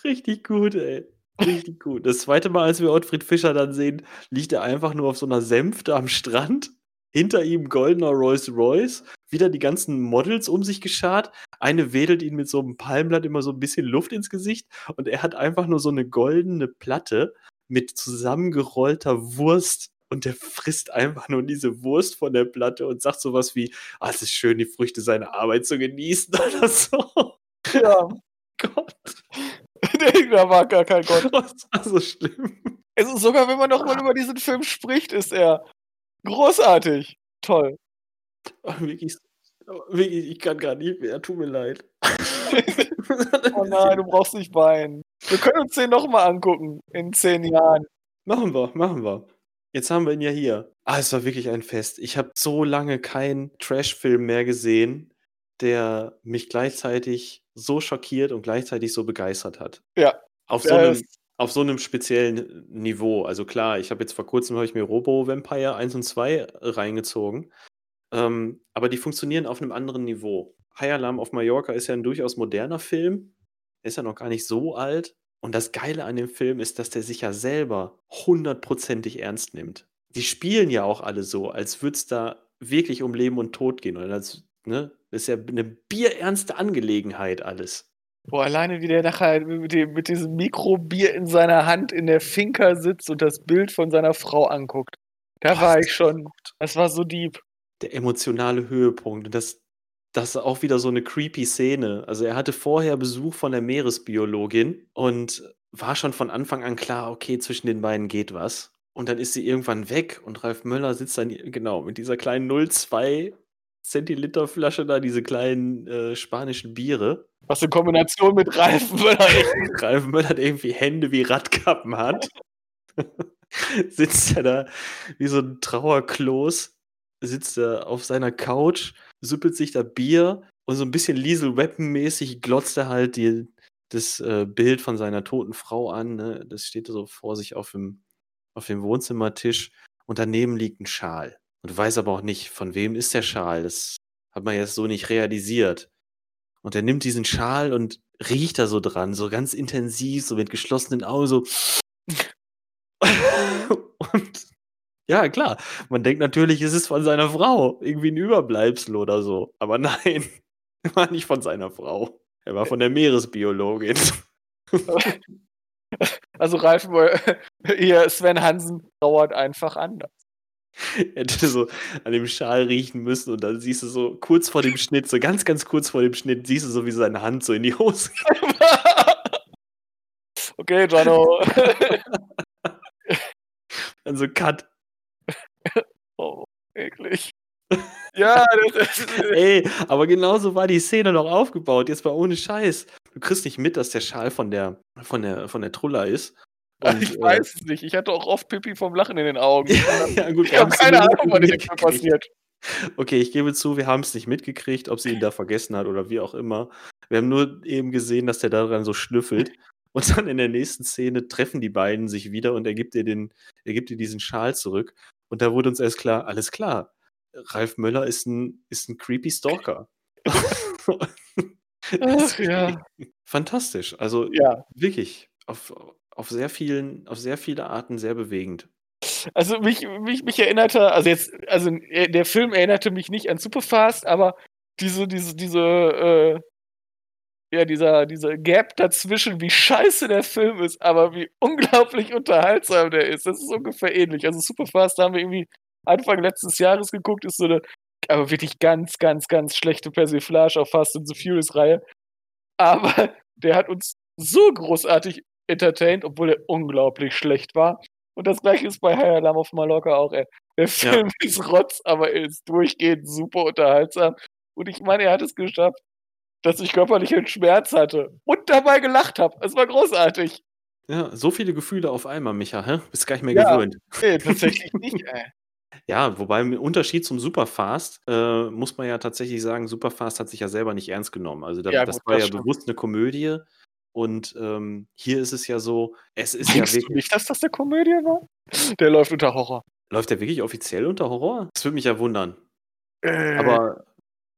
Richtig gut, ey. Richtig gut. Das zweite Mal, als wir Ottfried Fischer dann sehen, liegt er einfach nur auf so einer Sänfte am Strand. Hinter ihm goldener Rolls Royce. Wieder die ganzen Models um sich geschart. Eine wedelt ihn mit so einem Palmblatt immer so ein bisschen Luft ins Gesicht. Und er hat einfach nur so eine goldene Platte mit zusammengerollter Wurst. Und der frisst einfach nur diese Wurst von der Platte und sagt sowas wie: Ah, es ist schön, die Früchte seiner Arbeit zu genießen oder so. Ja, Gott, da war gar kein Gott. das war so schlimm. Also sogar wenn man noch mal über diesen Film spricht, ist er großartig. Toll. Oh, wirklich, wirklich, ich kann gar nicht mehr, tut mir leid. Oh nein, du brauchst nicht weinen. Wir können uns den noch mal angucken in zehn Jahren. Machen wir, machen wir. Jetzt haben wir ihn ja hier. Ah, es war wirklich ein Fest. Ich habe so lange keinen Trash-Film mehr gesehen, der mich gleichzeitig so schockiert und gleichzeitig so begeistert hat. Ja. Auf so, einem, auf so einem speziellen Niveau. Also klar, ich habe jetzt vor kurzem habe ich mir Robo Vampire 1 und 2 reingezogen. Ähm, aber die funktionieren auf einem anderen Niveau. High Alarm auf Mallorca ist ja ein durchaus moderner Film. Ist ja noch gar nicht so alt. Und das Geile an dem Film ist, dass der sich ja selber hundertprozentig ernst nimmt. Die spielen ja auch alle so, als würde es da wirklich um Leben und Tod gehen. Oder als, ne? Das ist ja eine bierernste Angelegenheit alles. Boah, alleine wie der nachher mit, dem, mit diesem Mikrobier in seiner Hand in der Finca sitzt und das Bild von seiner Frau anguckt. Da Boah, war ich schon. Das war so deep. Der emotionale Höhepunkt. Und das, das ist auch wieder so eine creepy Szene. Also er hatte vorher Besuch von der Meeresbiologin und war schon von Anfang an klar, okay, zwischen den beiden geht was. Und dann ist sie irgendwann weg und Ralf Möller sitzt dann, genau, mit dieser kleinen 0,2 Zentiliter Flasche da, diese kleinen äh, spanischen Biere. Was in Kombination mit Ralf Möller. Ralf Möller, der irgendwie Hände wie Radkappen hat, sitzt er da wie so ein Trauerkloß, sitzt er auf seiner Couch, süppelt sich da Bier und so ein bisschen Liesel Weapon-mäßig glotzt er halt die, das äh, Bild von seiner toten Frau an. Ne? Das steht so vor sich auf dem, auf dem Wohnzimmertisch und daneben liegt ein Schal. Und du weißt aber auch nicht, von wem ist der Schal. Das hat man jetzt so nicht realisiert. Und er nimmt diesen Schal und riecht da so dran, so ganz intensiv, so mit geschlossenen Augen, so. und ja, klar, man denkt natürlich, es ist von seiner Frau, irgendwie ein Überbleibsel oder so. Aber nein, war nicht von seiner Frau. Er war von der Meeresbiologin. Also Ralf, hier Sven Hansen dauert einfach anders. Er hätte so an dem Schal riechen müssen und dann siehst du so kurz vor dem Schnitt, so ganz, ganz kurz vor dem Schnitt, siehst du so, wie seine Hand so in die Hose okay, Jano. Dann so Cut. Oh, eklig. Ja, das ist. Ey, aber genauso war die Szene noch aufgebaut. Jetzt mal ohne Scheiß. Du kriegst nicht mit, dass der Schal von der, von der, von der Trulla ist. Und, ich äh, weiß es nicht. Ich hatte auch oft Pipi vom Lachen in den Augen. ja, gut, Ich habe keine Ahnung, was dem mitgekriegt. passiert. Okay, ich gebe zu, wir haben es nicht mitgekriegt, ob sie ihn da vergessen hat oder wie auch immer. Wir haben nur eben gesehen, dass der daran so schnüffelt. Und dann in der nächsten Szene treffen die beiden sich wieder und er gibt ihr, den, er gibt ihr diesen Schal zurück. Und da wurde uns erst klar, alles klar, Ralf Möller ist ein, ist ein creepy Stalker. Ach, ja. Fantastisch. Also Ja. wirklich auf, auf, sehr vielen, auf sehr viele Arten sehr bewegend. Also mich, mich, mich erinnerte, also jetzt, also äh, der Film erinnerte mich nicht an Superfast, aber diese, diese, diese, äh, ja, dieser, dieser Gap dazwischen, wie scheiße der Film ist, aber wie unglaublich unterhaltsam der ist. Das ist ungefähr ähnlich. Also Superfast haben wir irgendwie Anfang letztes Jahres geguckt, ist so eine, aber wirklich ganz, ganz, ganz schlechte Persiflage auf Fast and the Furious Reihe. Aber der hat uns so großartig entertained, obwohl er unglaublich schlecht war. Und das gleiche ist bei High Alarm auf Mallorca auch, ey. Der Film ist Rotz, aber er ist durchgehend super unterhaltsam. Und ich meine, er hat es geschafft, dass ich körperlichen Schmerz hatte und dabei gelacht habe. Es war großartig. Ja, so viele Gefühle auf einmal, Micha, hä? Bist gar nicht mehr Ja. gewöhnt. Nee, tatsächlich nicht, ey. Ja, wobei im Unterschied zum Superfast äh, muss man ja tatsächlich sagen, Superfast hat sich ja selber nicht ernst genommen. Also da, Ja, das gut, war das ja stimmt. bewusst eine Komödie. Und ähm, hier ist es ja so, es ist ja Denkst du wirklich. nicht, dass das eine Komödie war? Der läuft unter Horror. Läuft der wirklich offiziell unter Horror? Das würde mich ja wundern. Äh, Aber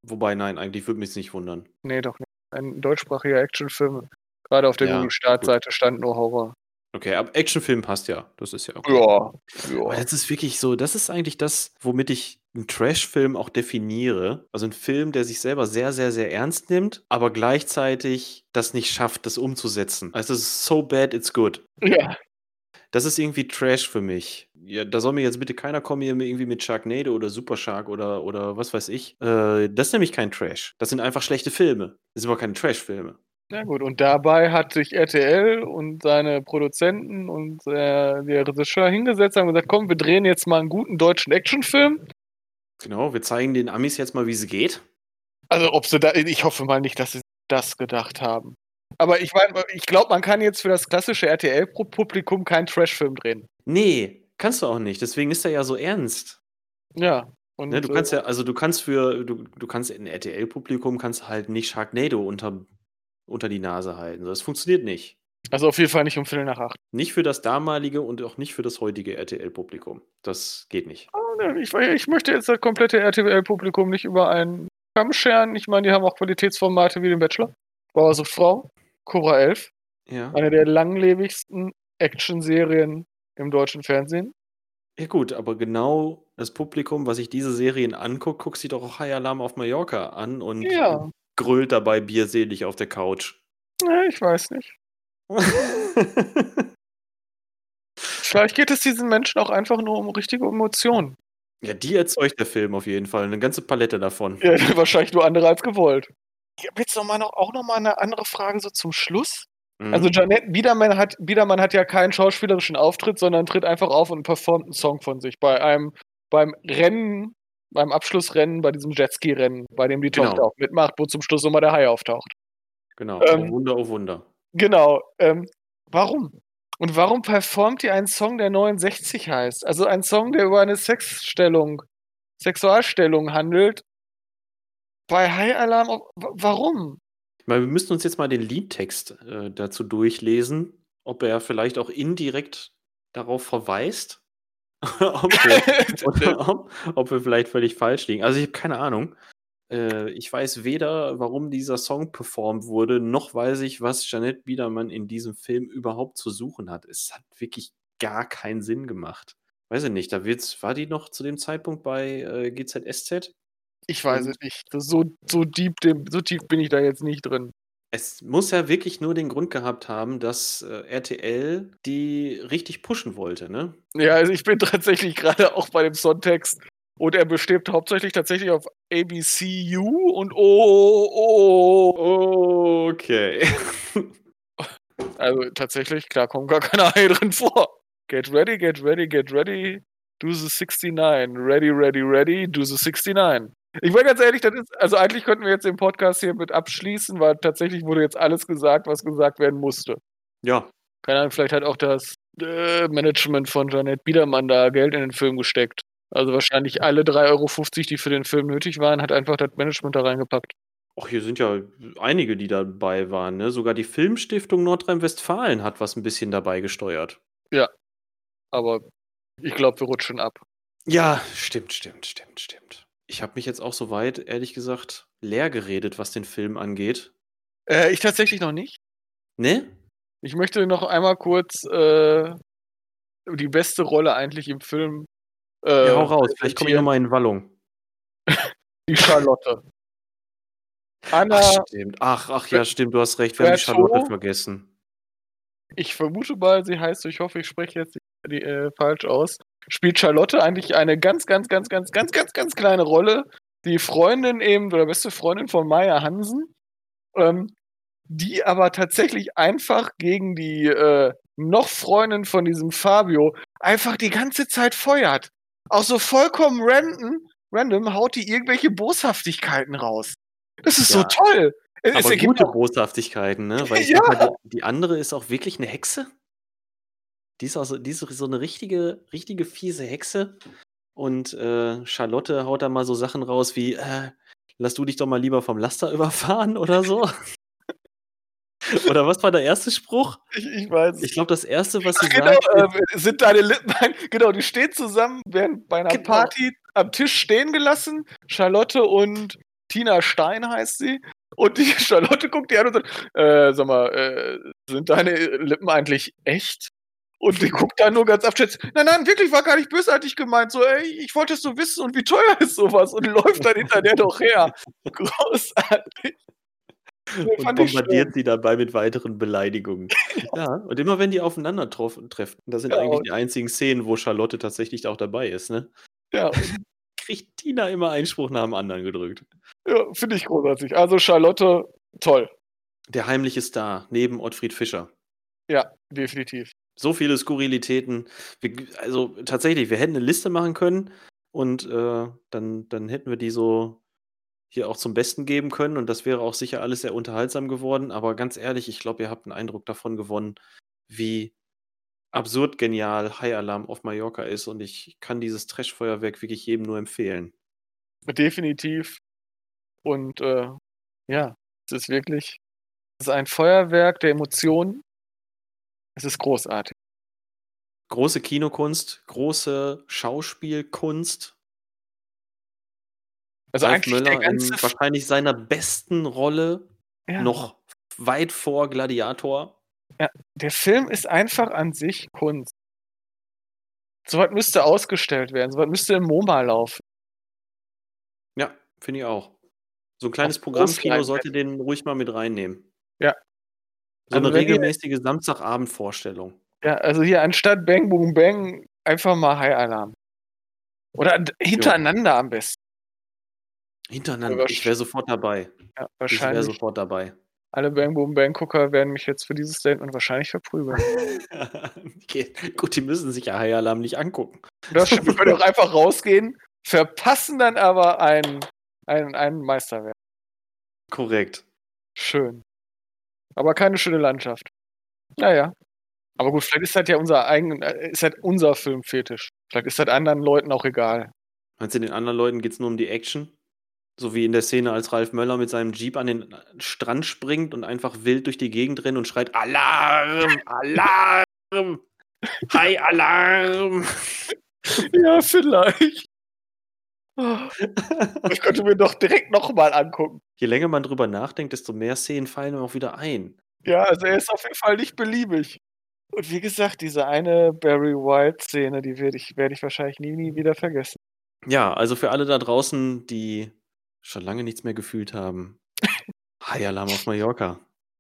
wobei, nein, eigentlich würde mich es nicht wundern. Nee, doch nicht. Ein deutschsprachiger Actionfilm. Gerade auf der Ja, Google-Startseite stand nur Horror. Okay, aber Actionfilm passt ja. Das ist ja okay. Ja. Aber ja. das ist wirklich so, das ist eigentlich das, womit ich einen Trash-Film auch definiere. Also ein Film, der sich selber sehr, sehr, sehr ernst nimmt, aber gleichzeitig das nicht schafft, das umzusetzen. Also es ist so bad, it's good. ja. Das ist irgendwie Trash für mich. Ja, da soll mir jetzt bitte keiner kommen hier mit- irgendwie mit Sharknado oder Super Shark oder, oder was weiß ich. Äh, das ist nämlich kein Trash. Das sind einfach schlechte Filme. Das sind aber keine Trash-Filme. Na gut, und dabei hat sich RTL und seine Produzenten und äh, der Regisseur hingesetzt und gesagt, komm, wir drehen jetzt mal einen guten deutschen Actionfilm. Genau, wir zeigen den Amis jetzt mal, wie es geht. Also ob sie da, ich hoffe mal nicht, dass sie das gedacht haben. Aber ich meine, ich glaube, man kann jetzt für das klassische RTL-Publikum keinen Trashfilm drehen. Nee, kannst du auch nicht. Deswegen ist er ja so ernst. Ja. Und, Ne, du kannst äh, ja, also du kannst für, du, du kannst in RTL-Publikum kannst halt nicht Sharknado unter, unter die Nase halten. Das funktioniert nicht. Also auf jeden Fall nicht um Viertel nach acht. Nicht für das damalige und auch nicht für das heutige RTL-Publikum. Das geht nicht. Oh, ne, Ich, ich möchte jetzt das komplette RTL-Publikum nicht über einen Kamm scheren. Ich meine, die haben auch Qualitätsformate wie den Bachelor. Bauersucht Frau, Cobra 11, Ja. eine der langlebigsten Action-Serien im deutschen Fernsehen. Ja gut, aber genau das Publikum, was sich diese Serien anguckt, guckt sich doch auch High Alarm auf Mallorca an und Ja. grölt dabei bierselig auf der Couch. Ja, ich weiß nicht. Vielleicht geht es diesen Menschen auch einfach nur um richtige Emotionen. ja, die erzeugt der Film auf jeden Fall. Eine ganze Palette davon. Ja, wahrscheinlich nur andere als gewollt. Ich habe jetzt noch mal noch, auch noch mal eine andere Frage so zum Schluss. Mhm. Also Janette Biedermann hat, Biedermann hat ja keinen schauspielerischen Auftritt, sondern tritt einfach auf und performt einen Song von sich bei einem beim Rennen, beim Abschlussrennen, bei diesem Jetski-Rennen, bei dem die Genau. Tochter auch mitmacht, wo zum Schluss nochmal der Hai auftaucht. genau. ähm, oh Wunder, oh Wunder. Genau. Ähm, warum? Und warum performt ihr einen Song, der 69 heißt? Also ein Song, der über eine Sexstellung, Sexualstellung handelt. Bei High Alarm, warum? Ich meine, wir müssen uns jetzt mal den Liedtext äh, dazu durchlesen, ob er vielleicht auch indirekt darauf verweist. ob, wir, ob, ob wir vielleicht völlig falsch liegen. Also ich habe keine Ahnung. Äh, ich weiß weder, warum dieser Song performt wurde, noch weiß ich, was Janette Biedermann in diesem Film überhaupt zu suchen hat. Es hat wirklich gar keinen Sinn gemacht. Weiß ich nicht, da wird's, war die noch zu dem Zeitpunkt bei äh, GZSZ? Ich weiß es nicht. So, so, deep, so tief bin ich da jetzt nicht drin. Es muss ja wirklich nur den Grund gehabt haben, dass äh, RTL die richtig pushen wollte, ne? Ja, also ich bin tatsächlich gerade auch bei dem Songtext und er besteht hauptsächlich tatsächlich auf ABCU und O, O, Okay. Also tatsächlich, klar, kommt gar keine Haie drin vor. Get ready, get ready, get ready, do the 69. Ready, ready, ready, do the 69. Ich war ganz ehrlich, das ist, also eigentlich könnten wir jetzt den Podcast hier mit abschließen, weil tatsächlich wurde jetzt alles gesagt, was gesagt werden musste. ja, Keine Ahnung, vielleicht hat auch das äh, Management von Janet Biedermann da Geld in den Film gesteckt. Also wahrscheinlich alle 3,50 Euro, die für den Film nötig waren, hat einfach das Management da reingepackt. Ach, hier sind ja einige, die dabei waren, ne? Sogar die Filmstiftung Nordrhein-Westfalen hat was ein bisschen dabei gesteuert. Aber ich glaube, wir rutschen ab. Ja, stimmt, stimmt, stimmt, stimmt. Ich habe mich jetzt auch soweit, ehrlich gesagt, leer geredet, was den Film angeht. Äh, ich tatsächlich noch nicht. Ne? Ich möchte noch einmal kurz äh, die beste Rolle eigentlich im Film. Äh, Ja, hau raus. Vielleicht komme ich nochmal in Wallung. Die Charlotte. Anna, Ach, stimmt. Ach, ach ja, stimmt, du hast recht. Wir haben die? Charlotte vergessen. ich vermute mal, sie heißt, ich hoffe, ich spreche jetzt die, äh, falsch aus. Spielt Charlotte eigentlich eine ganz, ganz, ganz, ganz, ganz, ganz, ganz kleine Rolle. Die Freundin eben, oder beste Freundin von Maya Hansen, ähm, die aber tatsächlich einfach gegen die äh, noch Freundin von diesem Fabio einfach die ganze Zeit feuert. Auch so vollkommen random, random haut die irgendwelche Boshaftigkeiten raus. Das ist so Ja. toll. Es- Aber gute auch- Boshaftigkeiten, ne? Weil ich Ja. mal, die, die andere ist auch wirklich eine Hexe. Die ist auch so, die ist so eine richtige, richtige fiese Hexe. Und äh, Charlotte haut da mal so Sachen raus wie, äh, lass du dich doch mal lieber vom Laster überfahren oder so. oder was war der erste Spruch? ich, ich weiß. Ich glaube, das erste, was sie genau, sagt, äh, sind deine Lippen, genau, die stehen zusammen, werden bei einer Genau. Party am Tisch stehen gelassen. Charlotte und Tina Stein heißt sie. Und die Charlotte guckt die an und sagt, äh, sag mal, äh, sind deine Lippen eigentlich echt? Und die guckt dann nur ganz abschätzig, nein, nein, wirklich, war gar nicht bösartig gemeint. So, ey, ich wollte es nur wissen und wie teuer ist sowas? Und läuft dann hinter der doch her. Großartig. Und bombardiert sie dabei mit weiteren Beleidigungen. ja, und immer wenn die aufeinander treffen, das sind Ja, eigentlich die einzigen Szenen, wo Charlotte tatsächlich auch dabei ist, ne? Ja, Kriegt Tina immer einen Spruch nach dem anderen gedrückt. ja finde ich großartig. Also Charlotte, toll. Der heimliche Star neben Ottfried Fischer. Ja, definitiv. So viele Skurrilitäten. Wir, also tatsächlich, wir hätten eine Liste machen können und äh, dann, dann hätten wir die so hier auch zum Besten geben können und das wäre auch sicher alles sehr unterhaltsam geworden. Aber ganz ehrlich, ich glaube, ihr habt einen Eindruck davon gewonnen, wie absurd genial High Alarm auf Mallorca ist und ich kann dieses Trash-Feuerwerk wirklich jedem nur empfehlen. Definitiv. Und äh, ja, es ist wirklich, es ist ein Feuerwerk der Emotionen. Es ist großartig. Große Kinokunst, große Schauspielkunst. Also Ralf eigentlich ganze in wahrscheinlich seiner besten Rolle ja, noch weit vor Gladiator. Der Film ist einfach an sich Kunst. Sowas müsste ausgestellt werden. Sowas müsste im MoMA laufen. Ja, finde ich auch. So ein kleines Programmkino sollte den ruhig mal mit reinnehmen. Ja. So Also eine regelmäßige Samstagabendvorstellung. Ja, also hier anstatt Bang Boom Bang einfach mal High Alarm. Oder hintereinander am besten. Hintereinander. Ich wäre sofort dabei. Ja, Ich wäre wahrscheinlich. sofort dabei. Alle Bang Boom Bang Gucker werden mich jetzt für dieses Statement wahrscheinlich verprügeln. okay. Gut, die müssen sich ja High Alarm nicht angucken. Das stimmt. Wir können auch einfach rausgehen, verpassen dann aber ein, ein, ein Meisterwerk. Korrekt. Schön. Aber keine schöne Landschaft. Naja. Aber gut, vielleicht ist das ja unser eigen, äh, ist das unser Filmfetisch. Vielleicht ist das anderen Leuten auch egal. Meinst du, den anderen Leuten geht es nur um die Action? So wie in der Szene, als Ralf Möller mit seinem Jeep an den Strand springt und einfach wild durch die Gegend rennt und schreit: Alarm! Alarm! Hi, Alarm! Ja, vielleicht. Ich könnte mir doch direkt nochmal angucken. Je länger man drüber nachdenkt, desto mehr Szenen fallen ihm auch wieder ein. Ja, also er ist auf jeden Fall nicht beliebig. Und wie gesagt, diese eine Barry White-Szene, die werde ich, werde ich wahrscheinlich nie, nie wieder vergessen. Ja, also für alle da draußen, die schon lange nichts mehr gefühlt haben. Hi, Alarm auf Mallorca,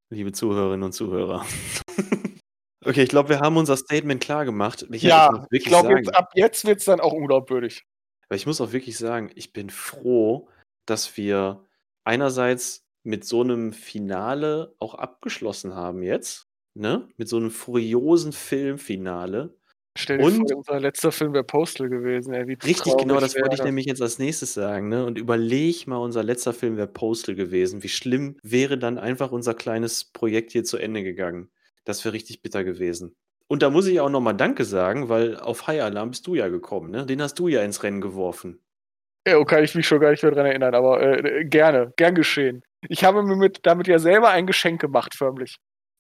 liebe Zuhörerinnen und Zuhörer. okay, ich glaube, wir haben unser Statement klar gemacht. Michael, ja, ich wirklich glaube, ab jetzt wird es dann auch unglaubwürdig. Aber ich muss auch wirklich sagen, ich bin froh, dass wir einerseits mit so einem Finale auch abgeschlossen haben jetzt, ne? Mit so einem furiosen Filmfinale. Stell dir Und- vor, unser letzter Film wäre Postal gewesen. Ey, Richtig, genau, das wollte ich nämlich jetzt als nächstes sagen, ne? Und überleg mal, unser letzter Film wäre Postal gewesen. Wie schlimm wäre dann einfach unser kleines Projekt hier zu Ende gegangen? Das wäre richtig bitter gewesen. Und da muss ich auch nochmal Danke sagen, weil auf High Alarm bist du ja gekommen, ne? Den hast du ja ins Rennen geworfen. Ja, kann ich mich schon gar nicht mehr dran erinnern, aber äh, gerne, gern geschehen. Ich habe mir mit, damit ja selber ein Geschenk gemacht, förmlich.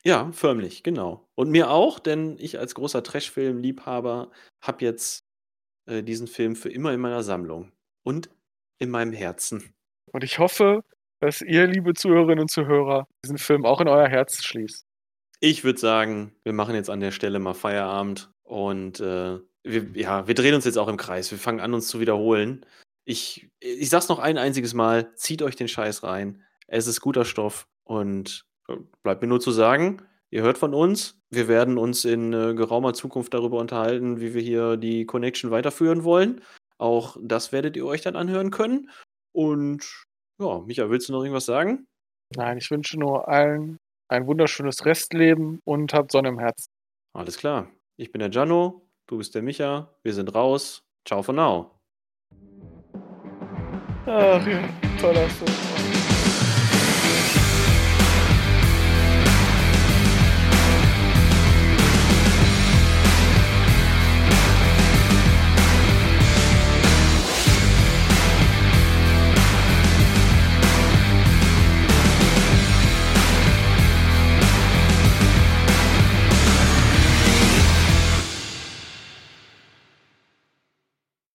Ja, förmlich, genau. Und mir auch, denn ich als großer Trashfilm-Liebhaber habe jetzt äh, diesen Film für immer in meiner Sammlung und in meinem Herzen. Und ich hoffe, dass ihr, liebe Zuhörerinnen und Zuhörer, diesen Film auch in euer Herz schließt. Ich würde sagen, wir machen jetzt an der Stelle mal Feierabend und äh, wir, ja, wir drehen uns jetzt auch im Kreis. Wir fangen an, uns zu wiederholen. Ich, ich sag's noch ein einziges Mal: zieht euch den Scheiß rein. Es ist guter Stoff und bleibt mir nur zu sagen, ihr hört von uns. Wir werden uns in äh, geraumer Zukunft darüber unterhalten, wie wir hier die Connection weiterführen wollen. Auch das werdet ihr euch dann anhören können. Und ja, Micha, willst du noch irgendwas sagen? Nein, ich wünsche nur allen ein wunderschönes Restleben und habt Sonne im Herzen. Alles klar. Ich bin der Gianno, du bist der Micha, wir sind raus. Ciao for now. Ach toller Film.